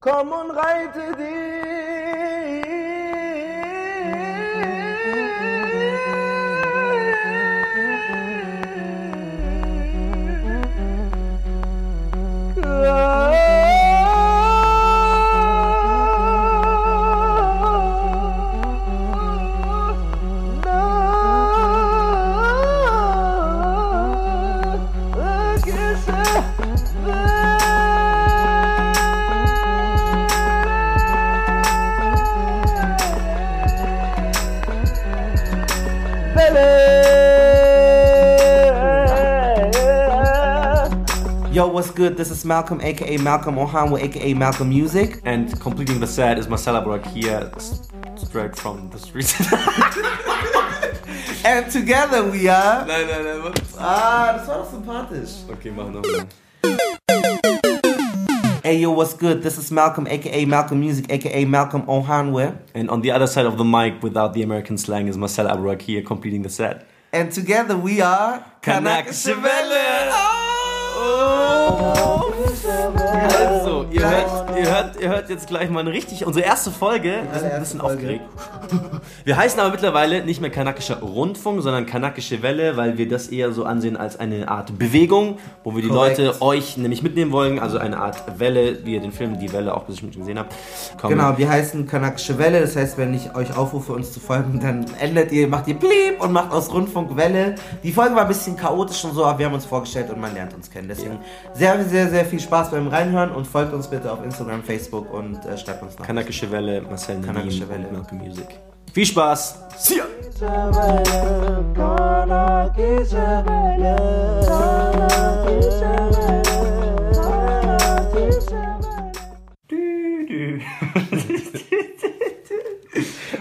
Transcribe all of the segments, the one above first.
Komm und reite Yo, what's good? This is Malcolm, aka Malcolm Ohanwe, aka Malcolm Music. And completing the set is Marcella Brock here, straight from the streets. And together we are. nein, nein, nein, was? Ah, das war doch sympathisch. Okay, mach nochmal. Hey, yo, what's good? This is Malcolm, aka Malcolm Music, aka Malcolm Ohanwe. And on the other side of the mic, without the American slang, is Marcella Abrak here, completing the set. And together we are. Kanakschwelle. Also, ihr hört, ihr, hört, ihr hört jetzt gleich mal eine richtig, unsere erste Folge. Wir sind ein bisschen aufgeregt. Wir heißen aber mittlerweile nicht mehr kanakischer Rundfunk, sondern kanakische Welle, weil wir das eher so ansehen als eine Art Bewegung, wo wir die Korrekt. Leute, euch nämlich mitnehmen wollen. Also eine Art Welle, wie ihr den Film Die Welle auch bestimmt gesehen habt. Kommen. Genau, wir heißen Kanakische Welle. Das heißt, wenn ich euch aufrufe, uns zu folgen, dann ändert ihr, macht ihr Blieb und macht aus Rundfunk Welle. Die Folge war ein bisschen chaotisch und so, aber wir haben uns vorgestellt und man lernt uns kennen. Deswegen sehr, sehr, sehr viel Spaß beim Reinhören und folgt uns bitte auf Instagram, Facebook und äh, schreibt uns noch. Kanakische Welle, Marcel Kanakische Welle. und Malcolm Music. Viel Spaß! See ya!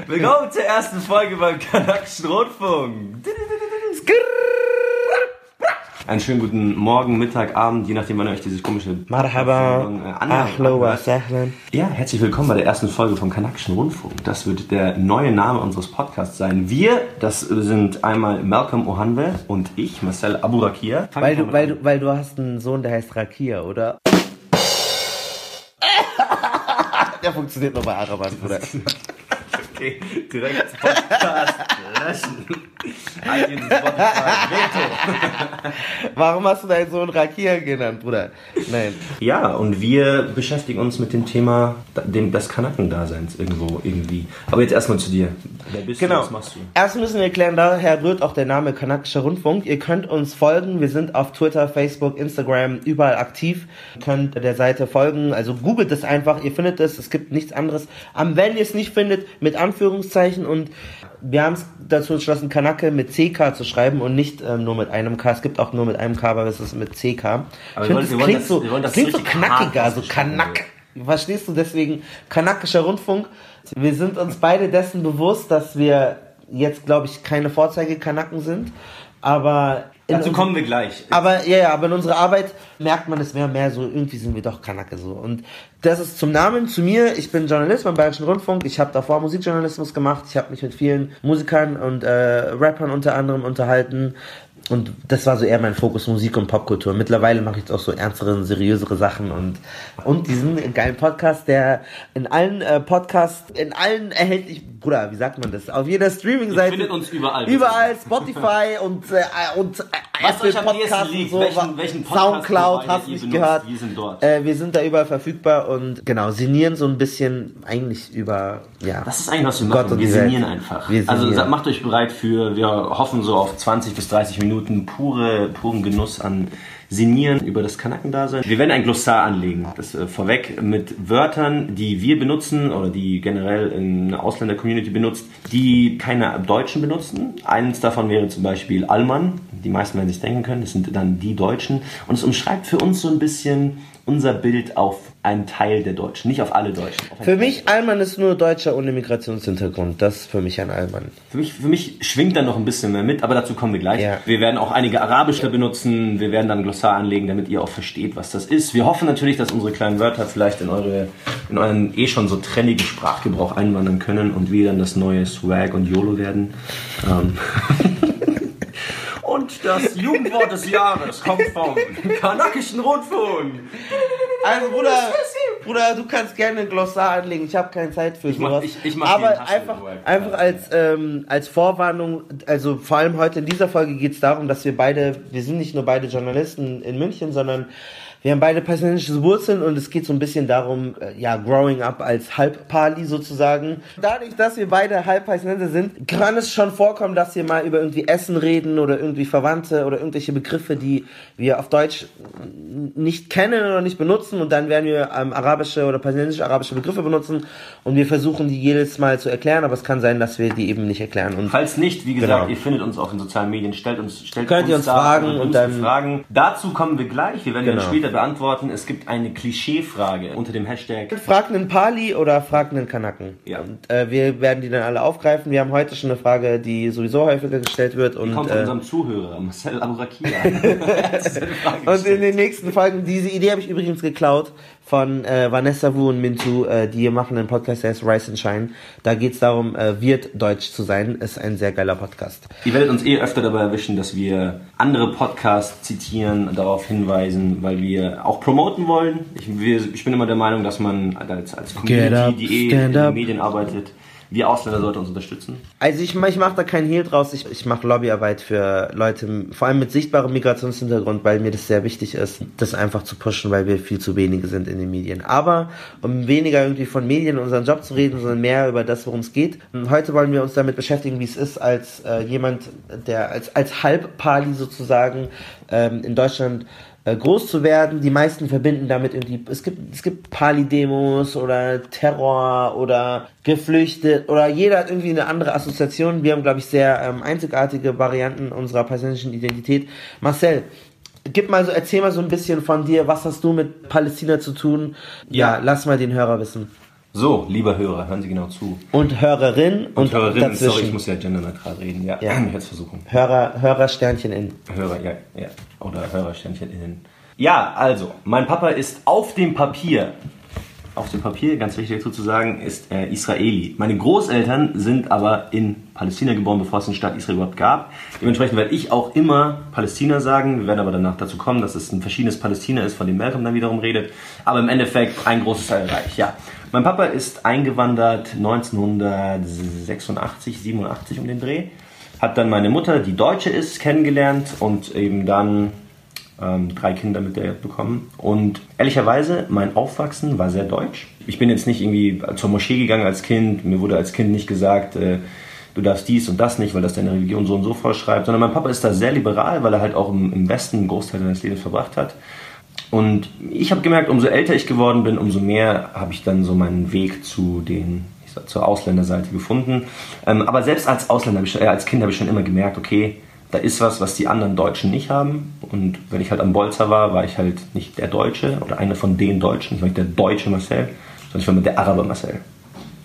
Willkommen zur ersten Folge beim Kanakischen Rundfunk. Einen schönen guten Morgen, Mittag, Abend, je nachdem, wann ihr euch dieses komische Marhaba, äh, ahlo wa sahlan. Ja, herzlich willkommen bei der ersten Folge vom Kanakischen Rundfunk. Das wird der neue Name unseres Podcasts sein. Wir, das sind einmal Malcolm Ohanwe und ich, Marcel Aburakia. Weil du, weil, du, weil du hast einen Sohn, der heißt Rakia, oder? der funktioniert nur bei Arabas, Bruder. Okay, direkt Podcast löschen. iTunes, Spotify, Veto. Warum hast du deinen Sohn Rakia genannt, Bruder? Nein. Ja, und wir beschäftigen uns mit dem Thema dem, des Kanakendaseins irgendwo, irgendwie. Aber jetzt erstmal zu dir. Wer bist du? Genau. Was machst du? Erst müssen wir klären, daher rührt auch der Name Kanakischer Rundfunk. Ihr könnt uns folgen. Wir sind auf Twitter, Facebook, Instagram, überall aktiv. Ihr könnt der Seite folgen. Also googelt es einfach. Ihr findet es. Es gibt nichts anderes. Am wenn ihr es nicht findet, mit Anführungszeichen. Und wir haben es dazu entschlossen, Kanake mit CK zu schreiben und nicht ähm, nur mit einem K. Es gibt auch nur mit einem K, aber es ist mit CK. Aber ich finde, das klingt das- so, das klingt so knackiger, so ausgesprochen Kanak. Verstehst du? Deswegen kanakischer Rundfunk. Wir sind uns beide dessen bewusst, dass wir jetzt, glaube ich, keine Vorzeige-Kanaken sind. Aber in Dazu kommen wir gleich. aber ja, ja, aber in unserer Arbeit merkt man es mehr und mehr so, irgendwie sind wir doch Kanake so. Und das ist zum Namen, zu mir, ich bin Journalist beim Bayerischen Rundfunk, ich habe davor Musikjournalismus gemacht, ich habe mich mit vielen Musikern und äh, Rappern unter anderem unterhalten. Und das war so eher mein Fokus, Musik und Popkultur. Mittlerweile mache ich jetzt auch so ernstere, seriösere Sachen und, und diesen geilen Podcast, der in allen äh, Podcasts, in allen erhältlich, Bruder, wie sagt man das? Auf jeder Streaming-Seite. findet uns überall. Überall, Spotify und, äh, und äh, Was Apple euch am ehesten Podcast liegt, und so. welchen- welchen Podcast Soundcloud hast du nicht gehört. wir sind dort. Äh, wir sind da überall verfügbar und genau, sinnieren so ein bisschen eigentlich über, ja. Das ist eigentlich, was wir Gott machen. Wir sinnieren einfach. Wir Also macht euch bereit für, wir hoffen so auf 20 bis 30 Minuten pure, puren Genuss an Sinieren über das Kanakendasein. Wir werden ein Glossar anlegen, das äh, vorweg mit Wörtern, die wir benutzen oder die generell in einer Ausländer-Community benutzt, die keine Deutschen benutzen. Eines davon wäre zum Beispiel Allmann. Die meisten werden sich denken können, das sind dann die Deutschen. Und es umschreibt für uns so ein bisschen unser Bild auf einen Teil der Deutschen, nicht auf alle Deutschen. Auf Für mich, Allmann ist nur Deutscher ohne Migrationshintergrund. Das ist für mich ein Allmann. Für mich, für mich schwingt da noch ein bisschen mehr mit, aber dazu kommen wir gleich. Ja. Wir werden auch einige Arabische benutzen, wir werden dann ein Glossar anlegen, damit ihr auch versteht, was das ist. Wir hoffen natürlich, dass unsere kleinen Wörter vielleicht in, eure, in euren eh schon so trennigen Sprachgebrauch einwandern können und wir dann das neue Swag und YOLO werden. Ähm. Und das Jugendwort des Jahres kommt vom Kanakischen Rundfunk. Also Bruder, Bruder, du kannst gerne ein Glossar anlegen. Ich habe keine Zeit für Ich mach- sowas. ich- ich mach Aber einfach, einfach als, ähm, als Vorwarnung, also vor allem heute in dieser Folge geht es darum, dass wir beide, wir sind nicht nur beide Journalisten in München, sondern wir haben beide palästinensische Wurzeln und es geht so ein bisschen darum, äh, ja, growing up als Halbpali sozusagen. Dadurch, dass wir beide Halbpalästinenser sind, kann es schon vorkommen, dass wir mal über irgendwie Essen reden oder irgendwie Verwandte oder irgendwelche Begriffe, die wir auf Deutsch nicht kennen oder nicht benutzen und dann werden wir ähm, arabische oder palästinensische-arabische Begriffe benutzen und wir versuchen die jedes Mal zu erklären, aber es kann sein, dass wir die eben nicht erklären. Und Falls nicht, wie gesagt, Genau. ihr findet uns auf den sozialen Medien, stellt uns, stellt Könnt uns ihr uns da fragen und dümmsten dann- Fragen. Dazu kommen wir gleich. Wir werden die dann Genau. später beantworten. Es gibt eine Klischeefrage unter dem Hashtag. Frag einen Pali oder frag einen Kanaken. Ja. Und äh, wir werden die dann alle aufgreifen. Wir haben heute schon eine Frage, die sowieso häufiger gestellt wird. Und, Kommt von äh, unserem Zuhörer, Marcel Aburakia. Und in den nächsten Folgen, diese Idee habe ich übrigens geklaut von äh, Vanessa Wu und Mintu, äh, die machen einen Podcast, der heißt Rise and Shine. Da geht es darum, äh, wird deutsch zu sein. Ist ein sehr geiler Podcast. Ihr werdet uns eh öfter dabei erwischen, dass wir andere Podcasts zitieren, darauf hinweisen, weil wir auch promoten wollen. Ich, wir, ich bin immer der Meinung, dass man als, als Community, die eh in den. Medien arbeitet, wir Ausländer sollten uns unterstützen. Also ich, ich mache da keinen Hehl draus. Ich, ich mache Lobbyarbeit für Leute, vor allem mit sichtbarem Migrationshintergrund, weil mir das sehr wichtig ist, das einfach zu pushen, weil wir viel zu wenige sind in den Medien. Aber um weniger irgendwie von Medien und unseren Job zu reden, sondern mehr über das, worum es geht. Heute wollen wir uns damit beschäftigen, wie es ist, als äh, jemand, der als, als Halbpali sozusagen ähm, in Deutschland groß zu werden. Die meisten verbinden damit irgendwie, es gibt, es gibt Pali-Demos oder Terror oder geflüchtet oder jeder hat irgendwie eine andere Assoziation. Wir haben, glaube ich, sehr ähm, einzigartige Varianten unserer persönlichen Identität. Marcel, gib mal so, erzähl mal so ein bisschen von dir, was hast du mit Palästina zu tun? Ja, Ja. lass mal den Hörer wissen. So, lieber Hörer, hören Sie genau zu. Und Hörerin und, Und Hörerinnen, dazwischen. sorry, ich muss ja genderneutral reden. Ja, Ja. ich werde es versuchen. Hörer, Hörer Sternchen in. Hörer, ja, ja. Oder Hörersternchen innen. Ja, also, mein Papa ist auf dem Papier, auf dem Papier, ganz wichtig dazu zu sagen, ist er Israeli. Meine Großeltern sind aber in Palästina geboren, bevor es den Staat Israel überhaupt gab. Dementsprechend werde ich auch immer Palästina sagen. Wir werden aber danach dazu kommen, dass es ein verschiedenes Palästina ist, von dem Malcolm dann wiederum redet. Aber im Endeffekt ein großes Teil Reich, ja. Mein Papa ist eingewandert 1986, 87 um den Dreh. Hat dann meine Mutter, die Deutsche ist, kennengelernt und eben dann ähm, drei Kinder mit der bekommen. Und ehrlicherweise, mein Aufwachsen war sehr deutsch. Ich bin jetzt nicht irgendwie zur Moschee gegangen als Kind. Mir wurde als Kind nicht gesagt, äh, du darfst dies und das nicht, weil das deine Religion so und so vorschreibt. Sondern mein Papa ist da sehr liberal, weil er halt auch im, im Westen einen Großteil seines Lebens verbracht hat. Und ich habe gemerkt, umso älter ich geworden bin, umso mehr habe ich dann so meinen Weg zu den sag, zur Ausländerseite gefunden. Ähm, aber selbst als Ausländer, schon- äh, als Kind habe ich schon immer gemerkt, okay, da ist was, was die anderen Deutschen nicht haben. Und wenn ich halt am Bolzer war, war ich halt nicht der Deutsche oder einer von den Deutschen, ich war nicht der deutsche Marcel, sondern ich war mit der Araber Marcel.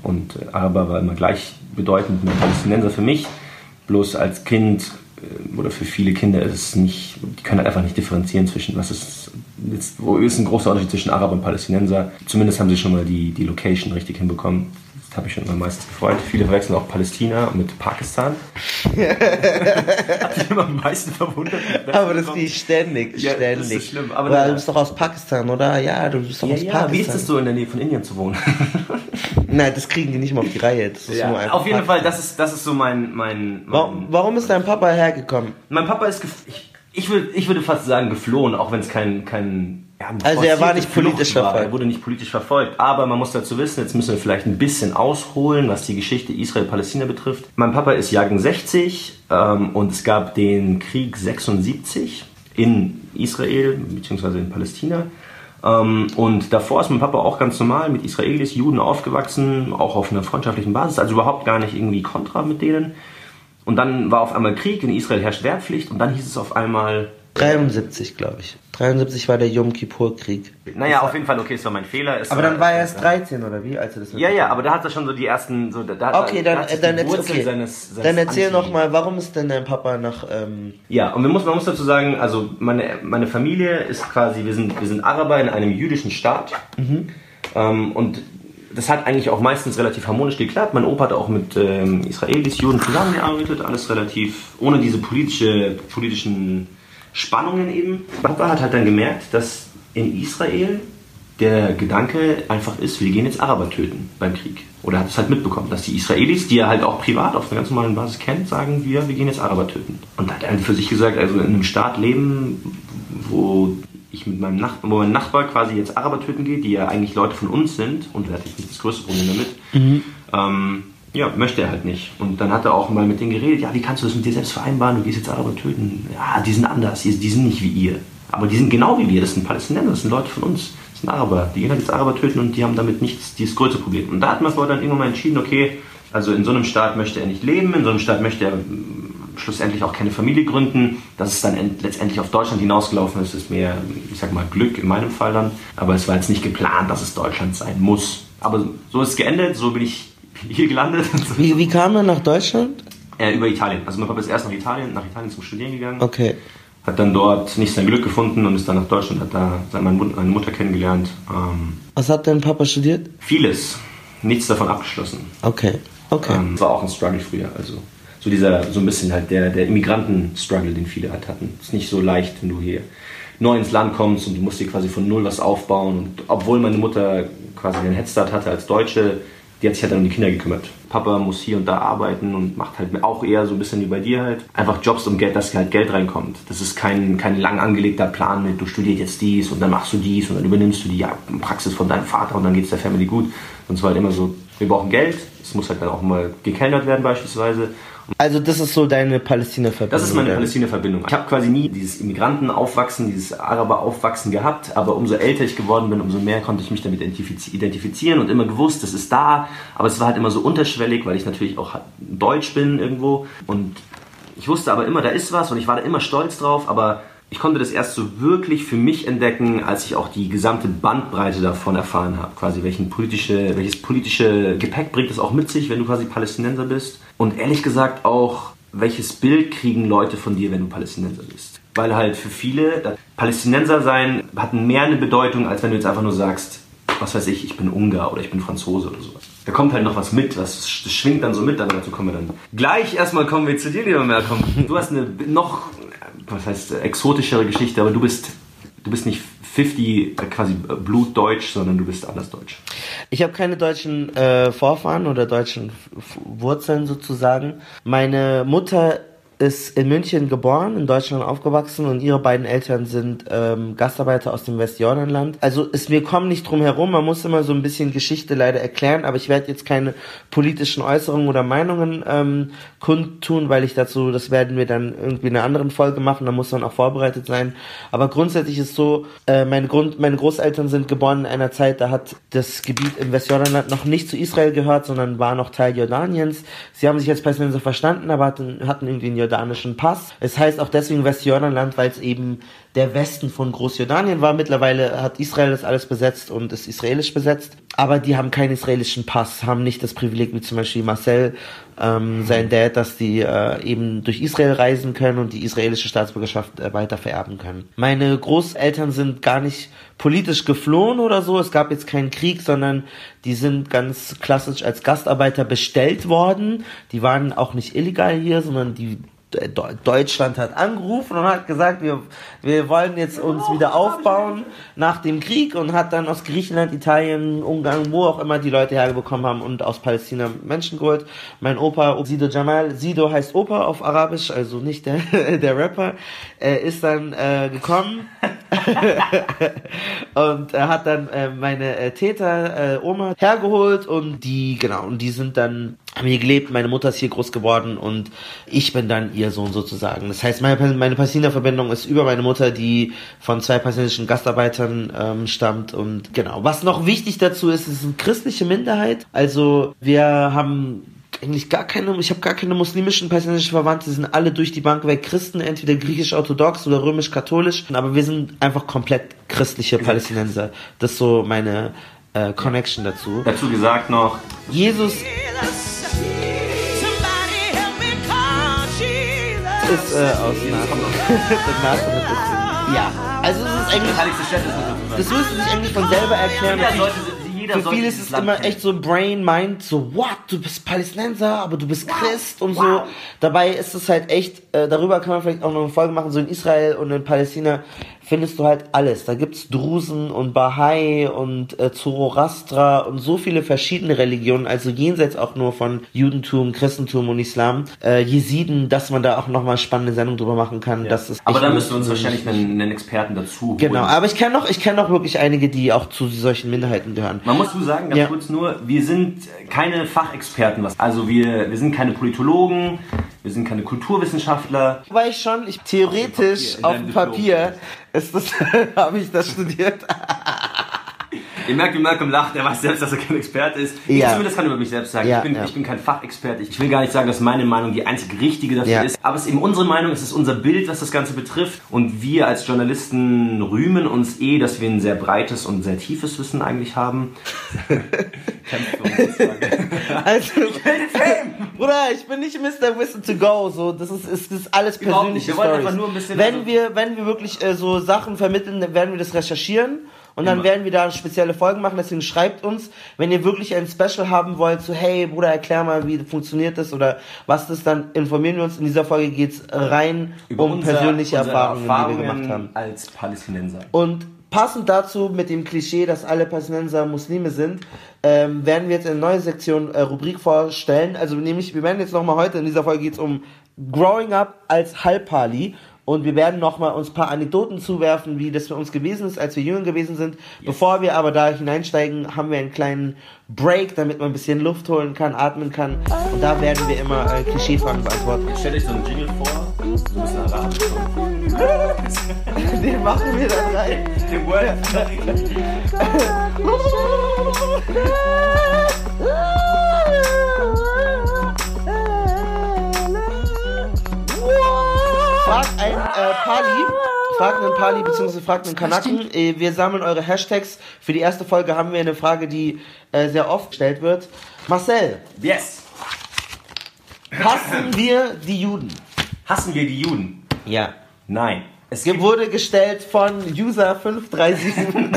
Und äh, Araber war immer gleichbedeutend mit Palästinenser für mich. Bloß als Kind oder für viele Kinder ist es nicht, die können halt einfach nicht differenzieren zwischen, was ist, jetzt, wo ist ein großer Unterschied zwischen Araber und Palästinenser. Zumindest haben sie schon mal die, die Location richtig hinbekommen. Das habe ich schon immer meistens gefreut. Viele verwechseln auch Palästina mit Pakistan. Hat mich immer am meisten verwundert. Aber das kriege ich ständig, Ja, das ständig. ist schlimm, aber na- du bist doch aus Pakistan, oder? Ja, du bist doch ja, aus ja, Pakistan. wie ist es so in der Nähe von Indien zu wohnen? Nein, das kriegen die nicht mal auf die Reihe. Das ist nur einfach auf jeden Fall, das ist, das ist so mein, mein, mein Warum, warum ist dein Papa hergekommen? Mein Papa ist, ich, ich, würde, ich würde fast sagen, geflohen, auch wenn es kein, kein ja, Also er war nicht politisch war. verfolgt. Er wurde nicht politisch verfolgt. Aber man muss dazu wissen, jetzt müssen wir vielleicht ein bisschen ausholen, was die Geschichte Israel-Palästina betrifft. Mein Papa ist Jahrgang 60 ähm, und es gab den Krieg 76 in Israel bzw. in Palästina. Ähm, und davor ist mein Papa auch ganz normal mit Israelis, Juden aufgewachsen, auch auf einer freundschaftlichen Basis, also überhaupt gar nicht irgendwie kontra mit denen. Und dann war auf einmal Krieg, in Israel herrscht Wehrpflicht und dann hieß es auf einmal, 73, glaube ich. 73 war der Yom Kippur-Krieg. naja, auf jeden Fall, okay, es war mein Fehler. Es Aber dann war er erst 13, oder wie, als er das Ja, ja, aber da hat er schon so die ersten, so, da, da, Okay, da dann, äh, dann, erzähl, okay. seines, seines dann erzähl Anti- noch mal, warum ist denn dein Papa nach... Ähm, Ja, und man muss, man muss dazu sagen, also meine, meine Familie ist quasi, wir sind, wir sind Araber in einem jüdischen Staat. Ähm, und das hat eigentlich auch meistens relativ harmonisch geklappt. Mein Opa hat auch mit ähm, Israelis, Juden zusammengearbeitet, alles relativ ohne diese politische, politischen Spannungen eben. Papa hat halt dann gemerkt, dass in Israel der Gedanke einfach ist, wir gehen jetzt Araber töten beim Krieg. Oder hat es halt mitbekommen, dass die Israelis, die er halt auch privat auf einer ganz normalen Basis kennt, sagen, wir, wir gehen jetzt Araber töten. Und da hat er für sich gesagt, also in einem Staat leben, wo ich mit meinem Nachbar, wo mein Nachbar quasi jetzt Araber töten geht, die ja eigentlich Leute von uns sind, und er hat jetzt nicht das größte Problem damit, mhm. ähm, ja, möchte er halt nicht. Und dann hat er auch mal mit denen geredet, ja, wie kannst du das mit dir selbst vereinbaren, du gehst jetzt Araber töten. Ja, die sind anders, die, sind nicht wie ihr. Aber die sind genau wie wir, das sind Palästinenser, das sind Leute von uns, das sind Araber. Die gehen halt jetzt Araber töten und die haben damit nichts, dieses größte Problem. Und da hat man dann irgendwann mal entschieden, okay, also in so einem Staat möchte er nicht leben, in so einem Staat möchte er schlussendlich auch keine Familie gründen. Dass es dann letztendlich auf Deutschland hinausgelaufen ist, ist mehr, ich sag mal, Glück in meinem Fall dann. Aber es war jetzt nicht geplant, dass es Deutschland sein muss. Aber so ist es geendet, so bin ich hier gelandet. Wie, wie kam er nach Deutschland? Äh, über Italien. Also mein Papa ist erst nach Italien, nach Italien zum Studieren gegangen. Okay. Hat dann dort nicht sein Glück gefunden und ist dann nach Deutschland, hat da meine Mutter kennengelernt. Ähm, Was hat dein Papa studiert? Vieles. Nichts davon abgeschlossen. Okay. Okay. Ähm, war auch ein Struggle früher. Also so dieser, so ein bisschen halt der, der Immigranten-Struggle, den viele halt hatten. Ist nicht so leicht, wenn du hier neu ins Land kommst und du musst dir quasi von null was aufbauen. Und obwohl meine Mutter quasi einen Headstart hatte als Deutsche, die hat sich halt dann um die Kinder gekümmert. Papa muss hier und da arbeiten und macht halt auch eher so ein bisschen wie bei dir halt. Einfach Jobs, um Geld, dass halt Geld reinkommt. Das ist kein, kein lang angelegter Plan mit, du studierst jetzt dies und dann machst du dies und dann übernimmst du die Praxis von deinem Vater und dann geht es der Family gut. Und zwar halt immer so, wir brauchen Geld, es muss halt dann auch mal gekellnert werden beispielsweise also das ist so deine Palästina-Verbindung? Das ist meine Palästina-Verbindung. Ich habe quasi nie dieses Immigrantenaufwachsen, dieses Araber-Aufwachsen gehabt, aber umso älter ich geworden bin, umso mehr konnte ich mich damit identifizieren und immer gewusst, das ist da, aber es war halt immer so unterschwellig, weil ich natürlich auch deutsch bin irgendwo und ich wusste aber immer, da ist was und ich war da immer stolz drauf, aber ich konnte das erst so wirklich für mich entdecken, als ich auch die gesamte Bandbreite davon erfahren habe. Quasi welchen politische, welches politische Gepäck bringt es auch mit sich, wenn du quasi Palästinenser bist. Und ehrlich gesagt auch, welches Bild kriegen Leute von dir, wenn du Palästinenser bist. Weil halt für viele, Palästinenser sein hat mehr eine Bedeutung, als wenn du jetzt einfach nur sagst, was weiß ich, ich bin Ungar oder ich bin Franzose oder sowas. Da kommt halt noch was mit, was schwingt dann so mit, aber dazu kommen wir dann. Gleich erstmal kommen wir zu dir, lieber Malcolm. Du hast eine noch was heißt, exotischere Geschichte, aber du bist, du bist nicht 50 äh, quasi blutdeutsch, sondern du bist anders deutsch. Ich habe keine deutschen äh, Vorfahren oder deutschen Wurzeln sozusagen. Meine Mutter ist in München geboren, in Deutschland aufgewachsen und ihre beiden Eltern sind ähm, Gastarbeiter aus dem Westjordanland. Also ist mir kommen nicht drum herum, man muss immer so ein bisschen Geschichte leider erklären, aber ich werde jetzt keine politischen Äußerungen oder Meinungen ähm, kundtun, weil ich dazu, das werden wir dann irgendwie in einer anderen Folge machen, da muss man auch vorbereitet sein. Aber grundsätzlich ist so, äh, meine, Grund, meine Großeltern sind geboren in einer Zeit, da hat das Gebiet im Westjordanland noch nicht zu Israel gehört, sondern war noch Teil Jordaniens. Sie haben sich als Palästinenser verstanden, aber hatten, hatten irgendwie in Jordanien jordanischen Pass. Es heißt auch deswegen Westjordanland, weil es eben der Westen von Großjordanien war. Mittlerweile hat Israel das alles besetzt und ist israelisch besetzt. Aber die haben keinen israelischen Pass, haben nicht das Privileg wie zum Beispiel Marcel, ähm, sein Dad, dass die äh, eben durch Israel reisen können und die israelische Staatsbürgerschaft äh, weiter vererben können. Meine Großeltern sind gar nicht politisch geflohen oder so. Es gab jetzt keinen Krieg, sondern die sind ganz klassisch als Gastarbeiter bestellt worden. Die waren auch nicht illegal hier, sondern die Deutschland hat angerufen und hat gesagt, wir, wir wollen jetzt uns wieder aufbauen nach dem Krieg und hat dann aus Griechenland, Italien, Ungarn, wo auch immer die Leute herbekommen haben und aus Palästina Menschen geholt. Mein Opa, Sido Jamal, Sido heißt Opa auf Arabisch, also nicht der, der Rapper, äh, ist dann äh, gekommen und hat dann äh, meine äh, Täter, äh, Oma, hergeholt und die, genau, und die sind dann haben hier gelebt, meine Mutter ist hier groß geworden und ich bin dann ihr Sohn sozusagen. Das heißt, meine, meine Palästina-Verbindung ist über meine Mutter, die von zwei palästinensischen Gastarbeitern ähm, stammt und genau. Was noch wichtig dazu ist, ist eine christliche Minderheit. Also wir haben eigentlich gar keine, ich habe gar keine muslimischen palästinensischen Verwandte, sie sind alle durch die Bank weg Christen, entweder griechisch-orthodox oder römisch-katholisch, aber wir sind einfach komplett christliche Palästinenser. Das ist so meine äh, Connection dazu. Dazu gesagt noch, Jesus ist äh, aus Nazareth. ja, also es ist eigentlich. Das müsste sich eigentlich von selber erklären. Für viele ist es immer echt so Brain, Mind, so, what, du bist Palästinenser, aber du bist Christ und so. Dabei ist es halt echt, äh, darüber kann man vielleicht auch noch eine Folge machen, so in Israel und in Palästina findest du halt alles. Da gibt's Drusen und Bahai und äh, Zoroastra und so viele verschiedene Religionen, also jenseits auch nur von Judentum, Christentum und Islam, äh, Jesiden, dass man da auch nochmal spannende Sendung drüber machen kann. Das ist Aber da müssen wir uns wahrscheinlich einen, einen Experten dazu holen. Genau, aber ich kenne noch, ich kenne noch wirklich einige, die auch zu solchen Minderheiten gehören. Man muss zu sagen, ganz Ja. kurz nur, wir sind keine Fachexperten. Was, also wir, wir sind keine Politologen, wir sind keine Kulturwissenschaftler. Weil ich schon, ich theoretisch auf deinem dem Papier ist das, habe ich das studiert. Ihr merkt, wie Malcolm lacht, er weiß selbst, dass er kein Experte ist. Ich Ja. zumindest kann über mich selbst sagen, Ja, ich, bin, ja. ich bin kein Fachexperte. Ich will gar nicht sagen, dass meine Meinung die einzig richtige dafür Ja. ist. Aber es ist eben unsere Meinung, es ist unser Bild, was das Ganze betrifft. Und wir als Journalisten rühmen uns eh, dass wir ein sehr breites und sehr tiefes Wissen eigentlich haben. Kämpft für uns sozusagen. Also, Bruder, ich bin nicht Mr. Wissen to go, so, das ist, ist, ist alles nicht. Wir wollen einfach nur ein bisschen- wenn also- wir, wenn wir wirklich äh, so Sachen vermitteln, dann werden wir das recherchieren. Und dann Immer. werden wir da spezielle Folgen machen, deswegen schreibt uns, wenn ihr wirklich ein Special haben wollt, so hey Bruder, erklär mal, wie funktioniert das oder was das dann, informieren wir uns. In dieser Folge geht's rein um unser- persönliche unsere Erfahrungen, die wir gemacht haben. als Palästinenser. Und passend dazu mit dem Klischee, dass alle Palästinenser Muslime sind, ähm, werden wir jetzt eine neue Sektion, äh, Rubrik vorstellen. Also nämlich, wir werden jetzt nochmal heute, in dieser Folge geht's um Growing Up als Halbpali. Und wir werden nochmal uns ein paar Anekdoten zuwerfen, wie das für uns gewesen ist, als wir jünger gewesen sind. Bevor wir aber da hineinsteigen, haben wir einen kleinen Break, damit man ein bisschen Luft holen kann, atmen kann. Und da werden wir immer äh, Klischeefragen beantworten. Stellt euch so einen Jingle vor, so ein bisschen arabisch. Den machen wir dann rein. Den Word. Frag einen äh, Pali, frag einen Pali bzw. frag einen Kanaken. Äh, wir sammeln eure Hashtags. Für die erste Folge haben wir eine Frage, die äh, sehr oft gestellt wird. Marcel, Yes. hassen wir die Juden? Hassen wir die Juden? Ja. Nein. Es Wurde gestellt von User537.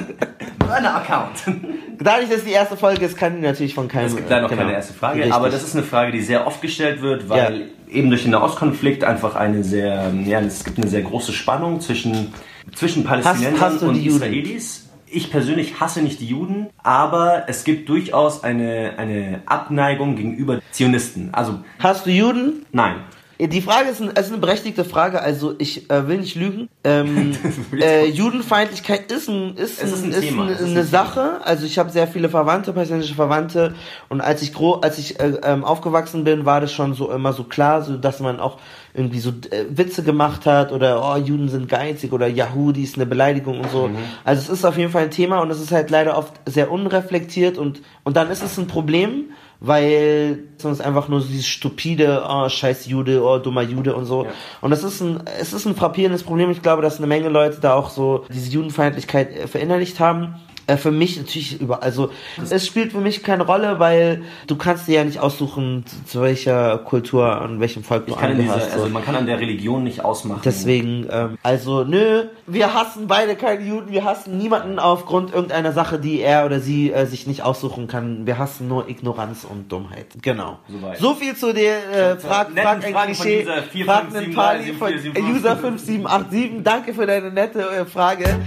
Burner-Account. Dadurch, dass die erste Folge ist, kann die natürlich von keinem. Es gibt leider noch genau. keine erste Frage, Richtig. aber das ist eine Frage, die sehr oft gestellt wird, weil eben durch den Nahostkonflikt einfach eine sehr, ja, es gibt eine sehr große Spannung zwischen, zwischen Palästinensern Hast- hast und? Israelis. Ich persönlich hasse nicht die Juden, aber es gibt durchaus eine, eine Abneigung gegenüber Zionisten. Also, Hast du Juden? nein. Die Frage ist, ein, ist eine berechtigte Frage, also ich äh, will nicht lügen. Ähm, äh, Judenfeindlichkeit ist, ein, ist, ein ist ein- ist ein eine Thema. Sache. Also ich habe sehr viele Verwandte, persönliche Verwandte und als ich gro als ich äh, ähm, aufgewachsen bin, war das schon so immer so klar, so dass man auch irgendwie so äh, Witze gemacht hat oder oh Juden sind geizig oder Yahudi ist eine Beleidigung und so. Mhm. Also es ist auf jeden Fall ein Thema und es ist halt leider oft sehr unreflektiert und und dann ist es ein Problem weil sonst einfach nur dieses stupide, oh, scheiß Jude, oh, dummer Jude und so. Ja. Und es ist ein, es ist ein frappierendes Problem. Ich glaube, dass eine Menge Leute da auch so diese Judenfeindlichkeit äh, verinnerlicht haben. Äh, Für mich natürlich über, also es spielt für mich keine Rolle, weil du kannst dir ja nicht aussuchen, zu, zu welcher Kultur und welchem Volk du angehörst. so. also man kann an der Religion nicht ausmachen. Deswegen, ähm, also nö, wir hassen beide keine Juden, wir hassen niemanden aufgrund irgendeiner Sache, die er oder sie äh, sich nicht aussuchen kann. Wir hassen nur Ignoranz und Dummheit. Genau. Soweit. So viel zu der äh, Frag, netten Frag ein Klischee, User 4, Frag 5, einen 7, Pali 3, von 7, 4, 7, User 5787. Danke für deine nette äh, Frage.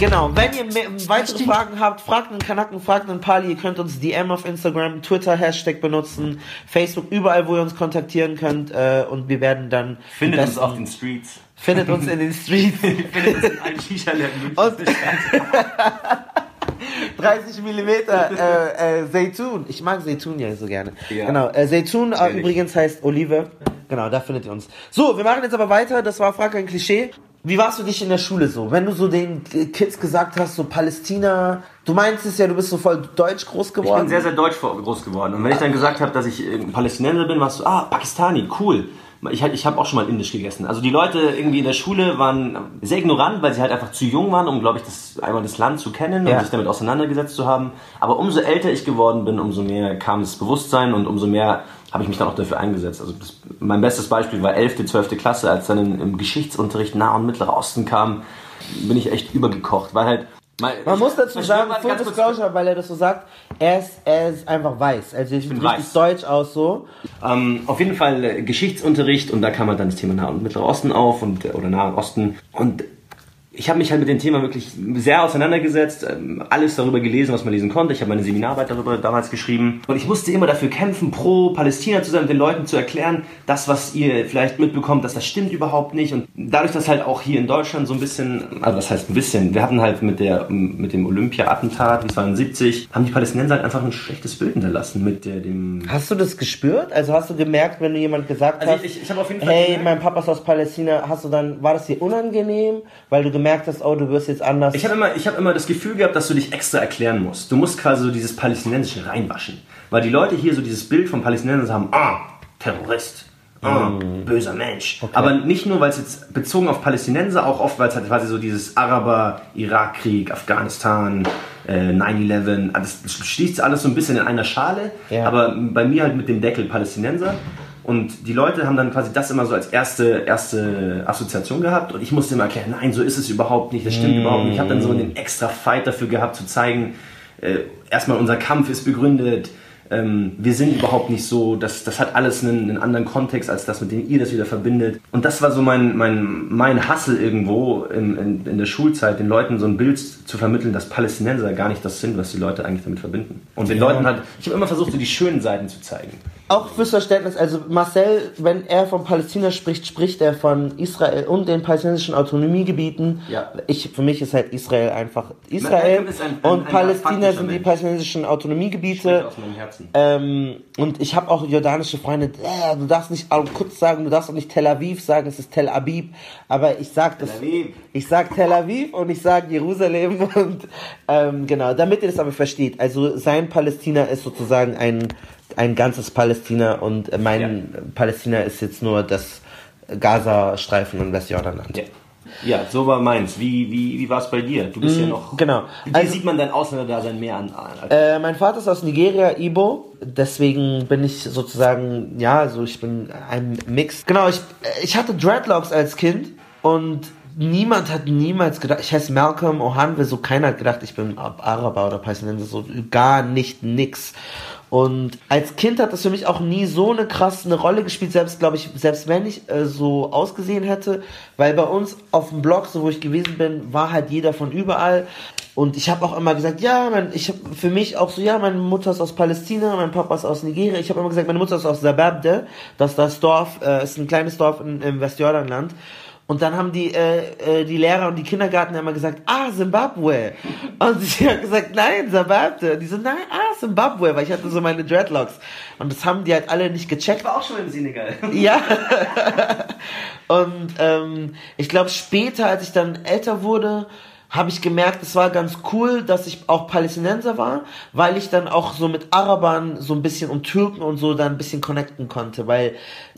Genau, wenn ihr mehr, weitere Fragen habt, fragt einen Kanaken, fragt einen Pali. Ihr könnt uns DM auf Instagram, Twitter, Hashtag benutzen, Facebook, überall, wo ihr uns kontaktieren könnt. Äh, und wir werden dann Findet uns auf den Streets. findet uns in den Streets. Findet uns in Shisha-Läden. Und 30 Millimeter äh, äh, Zeytun. Ich mag Zeytun ja so gerne. Ja. Genau. Äh, Zeytun äh, übrigens heißt Olive. Genau, da findet ihr uns. So, wir machen jetzt aber weiter. Das war Frag ein Klischee. Wie warst du dich in der Schule so? Wenn du so den Kids gesagt hast, so Palästina, du meinst es ja, du bist so voll deutsch groß Ich geworden. bin sehr, sehr deutsch groß geworden. Und wenn ich dann gesagt habe, dass ich äh, Palästinenser bin, warst du, ah, Pakistani, cool. Ich, ich habe auch schon mal indisch gegessen. Also die Leute irgendwie in der Schule waren sehr ignorant, weil sie halt einfach zu jung waren, um, glaube ich, das, einmal das Land zu kennen und Ja. sich damit auseinandergesetzt zu haben. Aber umso älter ich geworden bin, umso mehr kam das Bewusstsein und umso mehr habe ich mich dann auch dafür eingesetzt. Also das, mein bestes Beispiel war 11., 12. Klasse, als dann im, im Geschichtsunterricht Nah- und Mittlerer Osten kam, bin ich echt übergekocht, weil halt... Man ich- muss dazu ich- sagen, Full Disclosure, weil er das so sagt, er ist, er ist einfach weiß. Also er sieht richtig deutsch aus so. Ähm, auf jeden Fall äh, Geschichtsunterricht und da kam halt dann das Thema Nahe und Mittlerer Osten auf und äh, oder Nahe Osten und ich habe mich halt mit dem Thema wirklich sehr auseinandergesetzt, ähm, alles darüber gelesen, was man lesen konnte. Ich habe meine Seminararbeit darüber damals geschrieben. Und ich musste immer dafür kämpfen, pro Palästina zu sein, den Leuten zu erklären, das, was ihr vielleicht mitbekommt, dass das stimmt überhaupt nicht. Und dadurch, dass halt auch hier in Deutschland so ein bisschen, also was heißt ein bisschen, wir hatten halt mit, der, mit dem Olympia-Attentat, wie 72, haben die Palästinenser halt einfach ein schlechtes Bild hinterlassen mit der, dem... Hast du das gespürt? Also hast du gemerkt, wenn du jemand gesagt Also hast, ich- ich Fall hey, gemerkt- mein Papa ist aus Palästina, hast du dann, war das dir unangenehm, weil du gemerkt hast, oh, du wirst jetzt anders? Ich habe immer, ich hab immer das Gefühl gehabt, dass du dich extra erklären musst. Du musst quasi so dieses Palästinensische reinwaschen. Weil die Leute hier so dieses Bild von Palästinensern haben, ah, Terrorist, ah, böser Mensch. Aber nicht nur, weil es jetzt bezogen auf Palästinenser, auch oft, weil es halt quasi so dieses Araber-Irak-Krieg, Afghanistan, äh, 9-11, das schließt alles so ein bisschen in einer Schale. Ja. Aber bei mir halt mit dem Deckel Palästinenser. Und die Leute haben dann quasi das immer so als erste, erste Assoziation gehabt und ich musste immer erklären, nein, so ist es überhaupt nicht, das stimmt überhaupt nicht. Ich habe dann so einen extra Fight dafür gehabt, zu zeigen, äh, erstmal unser Kampf ist begründet, ähm, wir sind überhaupt nicht so, das, das hat alles einen, einen anderen Kontext als das, mit dem ihr das wieder verbindet. Und das war so mein, mein, mein Hassel irgendwo in, in, in der Schulzeit, den Leuten so ein Bild zu vermitteln, dass Palästinenser gar nicht das sind, was die Leute eigentlich damit verbinden. Und den Leuten halt, ich habe immer versucht, so die schönen Seiten zu zeigen. Auch fürs Verständnis, also Marcel, wenn er von Palästina spricht, spricht er von Israel und den palästinensischen Autonomiegebieten. Ja. Ich, für mich ist halt Israel einfach Israel ein- ein- und ein Palästina sind die Mensch. palästinensischen Autonomiegebiete. aus meinem Herzen. Ähm, und ich habe auch jordanische Freunde, äh, du darfst nicht kurz sagen, du darfst auch nicht Tel Aviv sagen, es ist Tel Abib, aber ich sag das, Aviv. ich sag Tel Aviv und ich sag Jerusalem und ähm, genau, damit ihr das aber versteht. Also sein Palästina ist sozusagen ein ein ganzes Palästina und äh, mein Palästina ist jetzt nur das Gaza-Streifen und Westjordanland. Ja. ja, so war meins. Wie, wie, wie war es bei dir? Du bist ja noch. genau. Wie Also- sieht man dein Ausländerdasein mehr an? Äh, mein Vater ist aus Nigeria, Ibo. Deswegen bin ich sozusagen, ja, also ich bin ein Mix. Genau, ich, ich hatte Dreadlocks als Kind und niemand hat niemals gedacht, ich heiße Malcolm Ohanwe, so keiner hat gedacht, ich bin Araber oder Palästinenser, so gar nicht, nix. Und als Kind hat das für mich auch nie so eine krasse eine Rolle gespielt, selbst glaube ich, selbst wenn ich äh, so ausgesehen hätte, weil bei uns auf dem Blog, so wo ich gewesen bin, war halt jeder von überall. Und ich habe auch immer gesagt, ja, mein, ich habe für mich auch so, ja, meine Mutter ist aus Palästina, mein Papa ist aus Nigeria. Ich habe immer gesagt, meine Mutter ist aus Zababde, das ist das Dorf, äh, ist ein kleines Dorf in, im Westjordanland. Und dann haben die, äh, äh, die Lehrer und die Kindergarten immer gesagt, ah, Zimbabwe. Und sie hat gesagt, nein, Zimbabwe. Und die so, nein, ah, Zimbabwe, weil ich hatte so meine Dreadlocks. Und das haben die halt alle nicht gecheckt. war auch schon im Senegal. Ja. Und ähm, ich glaube, später, als ich dann älter wurde, habe ich gemerkt, es war ganz cool, dass ich auch Palästinenser war, weil ich dann auch so mit Arabern so ein bisschen und Türken und so dann ein bisschen connecten konnte, weil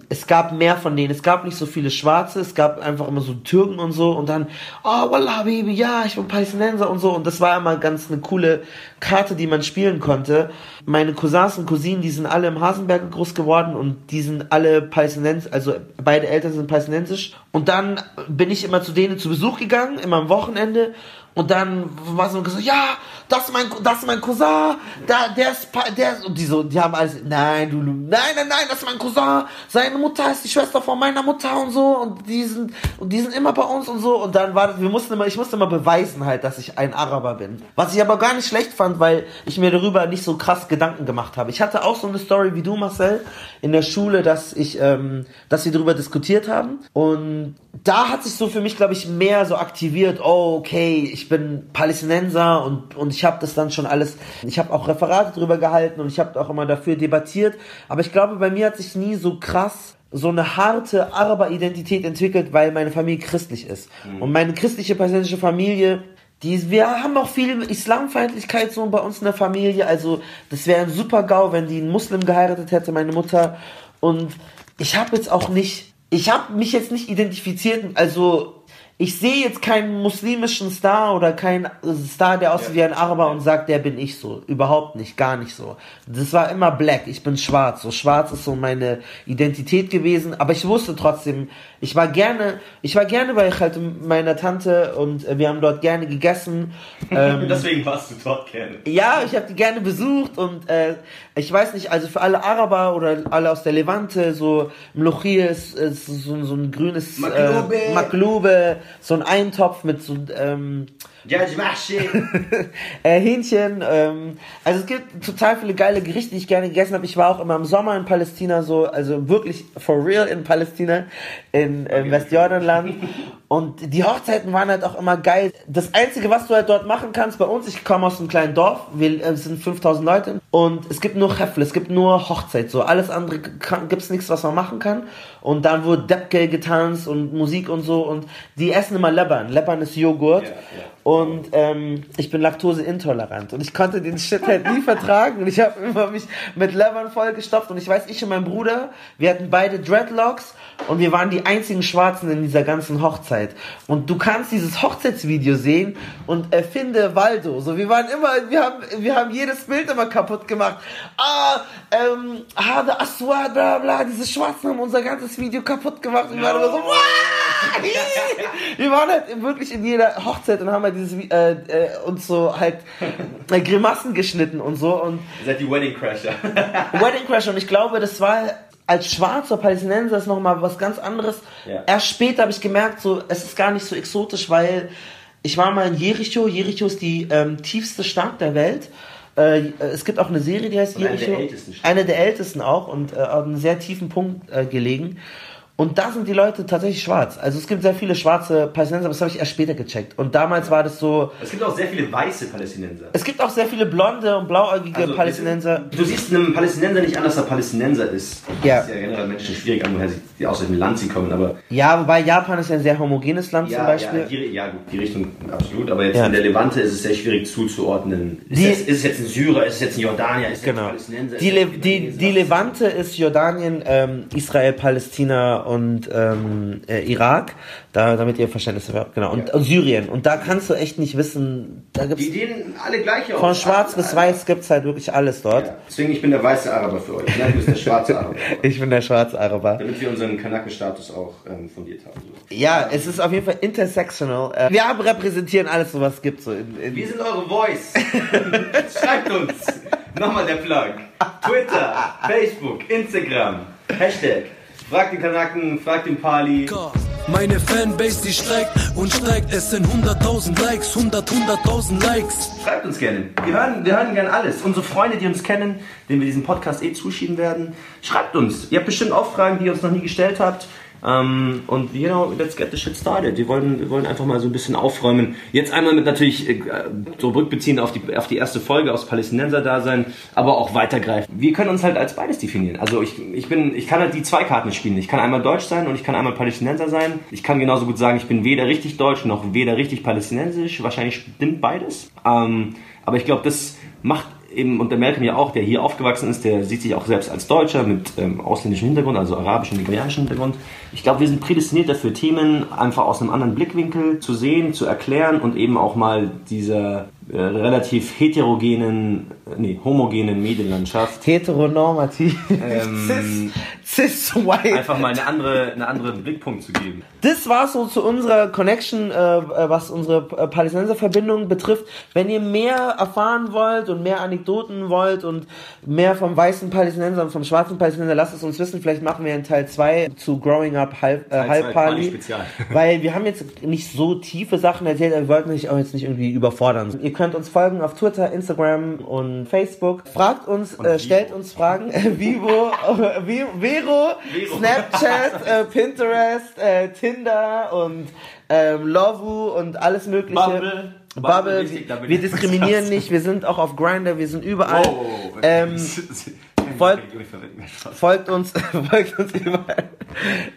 es gab mehr von denen. Es gab nicht so viele Schwarze, es gab einfach immer so Türken und so und dann, oh, Wallah, Baby, ja, ich bin Palästinenser und so und das war immer ganz eine coole Karte, die man spielen konnte. Meine Cousins und Cousinen, die sind alle im Hasenberg groß geworden und die sind alle palästinensisch, also beide Eltern sind palästinensisch. Und dann bin ich immer zu denen zu Besuch gegangen, immer am Wochenende. Und dann war so gesagt, ja, das ist mein, das ist mein Cousin, da, der ist, der ist, und die so, die haben alles, nein, du, nein, nein, nein, das ist mein Cousin, seine Mutter ist die Schwester von meiner Mutter und so, und die sind, und die sind immer bei uns und so, und dann war das, wir mussten immer, ich musste immer beweisen halt, dass ich ein Araber bin. Was ich aber gar nicht schlecht fand, weil ich mir darüber nicht so krass Gedanken gemacht habe. Ich hatte auch so eine Story wie du, Marcel, in der Schule, dass ich, ähm, dass wir darüber diskutiert haben, und da hat sich so für mich, glaube ich, mehr so aktiviert, oh, okay, ich bin Palästinenser und, und ich habe das dann schon alles, ich habe auch Referate drüber gehalten und ich habe auch immer dafür debattiert, aber ich glaube, bei mir hat sich nie so krass so eine harte Araber-Identität entwickelt, weil meine Familie christlich ist. Und meine christliche palästinensische Familie, die, wir haben auch viel Islamfeindlichkeit so bei uns in der Familie, also das wäre ein super GAU, wenn die einen Muslim geheiratet hätte, meine Mutter. Und ich habe jetzt auch nicht, ich habe mich jetzt nicht identifiziert, also ich sehe jetzt keinen muslimischen Star oder keinen Star, der aussieht wie ein Araber und sagt, der bin ich so. Überhaupt nicht, gar nicht so. Das war immer black, ich bin schwarz. So schwarz ist so meine Identität gewesen, aber ich wusste trotzdem, ich war gerne, ich war gerne bei halt meiner Tante und wir haben dort gerne gegessen. Ähm, Deswegen warst du dort gerne. ja, ich habe die gerne besucht und äh, ich weiß nicht, also für alle Araber oder alle aus der Levante, so Mlochir ist, ist so, so ein grünes Maklube. Äh, Maklube so ein Eintopf mit so ähm, Yajmashi. äh, Hähnchen. Ähm, also es gibt total viele geile Gerichte, die ich gerne gegessen habe. Ich war auch immer im Sommer in Palästina so, also wirklich for real in Palästina, in ähm, Westjordanland. Und die Hochzeiten waren halt auch immer geil. Das Einzige, was du halt dort machen kannst bei uns, ich komme aus einem kleinen Dorf, wir äh, sind 5000 Leute und es gibt nur Chefle, es gibt nur Hochzeit. So alles andere gibt es nichts, was man machen kann. Und dann wurde Depke getanzt und Musik und so und die essen immer Leban. Leban ist Joghurt. Ja, ja. Und ähm, ich bin laktoseintolerant und ich konnte den Shit halt nie vertragen und ich habe immer mich mit Leban vollgestopft und ich weiß, ich und mein Bruder, wir hatten beide Dreadlocks und wir waren die einzigen Schwarzen in dieser ganzen Hochzeit. Und du kannst dieses Hochzeitsvideo sehen und erfinde Waldo. So, wir waren immer, wir haben, wir haben jedes Bild immer kaputt gemacht. Ah, ähm, der Aswad, bla bla, diese Schwarzen haben unser ganzes Video kaputt gemacht. Und wir waren immer so, Wah! wir waren halt wirklich in jeder Hochzeit und haben halt dieses, äh, äh, uns so halt äh, Grimassen geschnitten und so und Ihr seid die Wedding Crasher. Wedding Crash und ich glaube, das war als schwarzer Palästinenser ist nochmal was ganz anderes. Ja. Erst später habe ich gemerkt, so es ist gar nicht so exotisch, weil ich war mal in Jericho. Jericho ist die ähm, tiefste Stadt der Welt. Äh, es gibt auch eine Serie, die heißt Und eine Jericho. der ältesten. Eine der ältesten auch und äh, auf einem sehr tiefen Punkt äh, gelegen. Und da sind die Leute tatsächlich schwarz. Also es gibt sehr viele schwarze Palästinenser, aber das habe ich erst später gecheckt. Und damals war das so, Es gibt auch sehr viele weiße Palästinenser. es gibt auch sehr viele blonde und blauäugige Also, Palästinenser. Du siehst einem Palästinenser nicht an, dass er Palästinenser ist. Ja. Das ist ja generell Menschen schwierig an, woher sie die aus welchem Land sie kommen, aber Ja, wobei Japan ist ja ein sehr homogenes Land zum Beispiel. Ja, die, ja, gut, die Richtung absolut, aber jetzt Ja. in der Levante ist es sehr schwierig zuzuordnen. Ist, Die- es, ist es jetzt ein Syrer, ist es jetzt ein Jordanier, ist es jetzt ein Genau. Palästinenser? Die, Le die, die Levante ist Jordanien, ähm, Israel, Palästina und ähm, äh, Irak. Da, damit ihr Verständnis habt. Genau. Und, Ja. und Syrien. Und da kannst du echt nicht wissen, da gibt's Die sehen alle gleich aus. von schwarz bis weiß gibt's halt wirklich alles dort. Ja. Deswegen, ich bin der weiße Araber für euch. Nein, du bist der schwarze Araber. Ich bin der schwarze Araber. Damit wir unseren Kanakenstatus auch ähm, fundiert haben. So. Ja, es ist auf jeden Fall intersectional. Äh, wir haben repräsentieren alles, so was es gibt. So in, in Wir sind eure Voice. Schreibt uns. Nochmal der Plug. Twitter, Facebook, Instagram. Hashtag. Frag den Kanaken, frag den Pali. Meine Fanbase, die steigt und steigt. Es sind 100.000 Likes, 100, 100.000 Likes. Schreibt uns gerne. Wir hören, wir hören gerne alles. Unsere Freunde, die uns kennen, denen wir diesen Podcast eh zuschieben werden, schreibt uns. Ihr habt bestimmt auch Fragen, die ihr uns noch nie gestellt habt. Ähm, und you know, let's get the shit started. Wir wollen, wir wollen einfach mal so ein bisschen aufräumen. Jetzt einmal mit natürlich äh, so rückbeziehen auf die, auf die erste Folge aus Palästinenser-Dasein, aber auch weitergreifen. Wir können uns halt als beides definieren. Also ich, ich bin, ich kann halt die zwei Karten spielen. Ich kann einmal Deutsch sein und ich kann einmal Palästinenser sein. Ich kann genauso gut sagen, ich bin weder richtig Deutsch noch weder richtig Palästinensisch. Wahrscheinlich stimmt beides. Ähm, aber ich glaube, das macht eben, und der Malcolm ja auch, der hier aufgewachsen ist, der sieht sich auch selbst als Deutscher mit ähm, ausländischem Hintergrund, also arabischem, nigerianischem Hintergrund. Ich glaube, wir sind prädestiniert dafür, Themen einfach aus einem anderen Blickwinkel zu sehen, zu erklären und eben auch mal dieser äh, relativ heterogenen, äh, nee, homogenen Medienlandschaft heteronormativ. Ähm, cis, white. einfach mal eine andere, eine andere Blickpunkt zu geben. Das war so zu unserer Connection, äh, äh, was unsere äh, Palästinenser-Verbindung betrifft. Wenn ihr mehr erfahren wollt und mehr Anekdoten wollt und mehr vom weißen Palästinenser und vom schwarzen Palästinenser, lasst es uns wissen. Vielleicht machen wir in Teil 2 zu Growing Up Halb, äh, Halb Pali. Pali-Spezial. Weil wir haben jetzt nicht so tiefe Sachen erzählt, wir wollten euch auch jetzt nicht irgendwie überfordern. Ihr könnt uns folgen auf Twitter, Instagram und Facebook. Fragt uns, äh, stellt uns Fragen. Vivo, äh, Vi- Vero, Vero. Snapchat, äh, Pinterest, äh, Tinder und ähm, Lovu und alles mögliche. Bubble. Bubble. Bubble, wichtig, wir diskriminieren nicht, wir sind auch auf Grinder, wir sind überall. Wow. Ähm, folgt- folgt. Uns, folgt uns überall.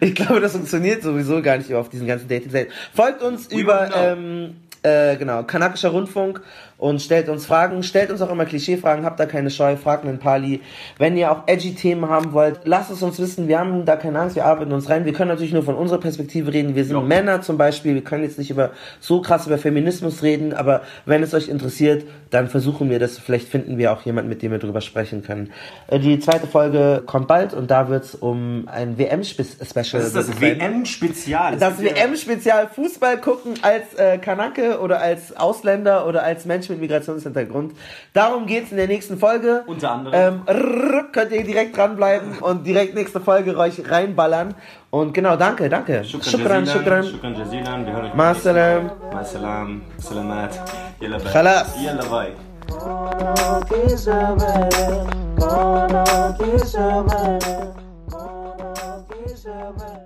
Ich glaube, das funktioniert sowieso gar nicht auf diesen ganzen Dating-Seiten. Folgt uns We über, ähm, äh, genau, kanakischer Rundfunk und stellt uns Fragen. Stellt uns auch immer Klischeefragen, habt da keine Scheu, fragt einen Pali. Wenn ihr auch edgy Themen haben wollt, lasst es uns wissen. Wir haben da keine Angst, wir arbeiten uns rein. Wir können natürlich nur von unserer Perspektive reden. Wir sind Ja. Männer zum Beispiel. Wir können jetzt nicht über so krass über Feminismus reden, aber wenn es euch interessiert, dann versuchen wir das. Vielleicht finden wir auch jemanden, mit dem wir drüber sprechen können. Äh, Die zweite Folge kommt bald und da wird es um ein WM-Special Das ist das. WM-Spezial. Das WM-Spezial Fußball gucken als äh, Kanake oder als Ausländer oder als Mensch, Menschen mit Migrationshintergrund. Darum geht's in der nächsten Folge. Unter anderem. Ähm, rrr, könnt ihr direkt dranbleiben und direkt nächste Folge euch reinballern. Und genau, danke, danke. Shukran, Shukran, shukran. Shukran jazilan. Wir hören euch Ma beim nächsten Mal. salam. Ma salam. Salamat. Yalla bye. Khalas. Yalla bye. Kono ki sabare, kono ki sabare, kono ki sabare.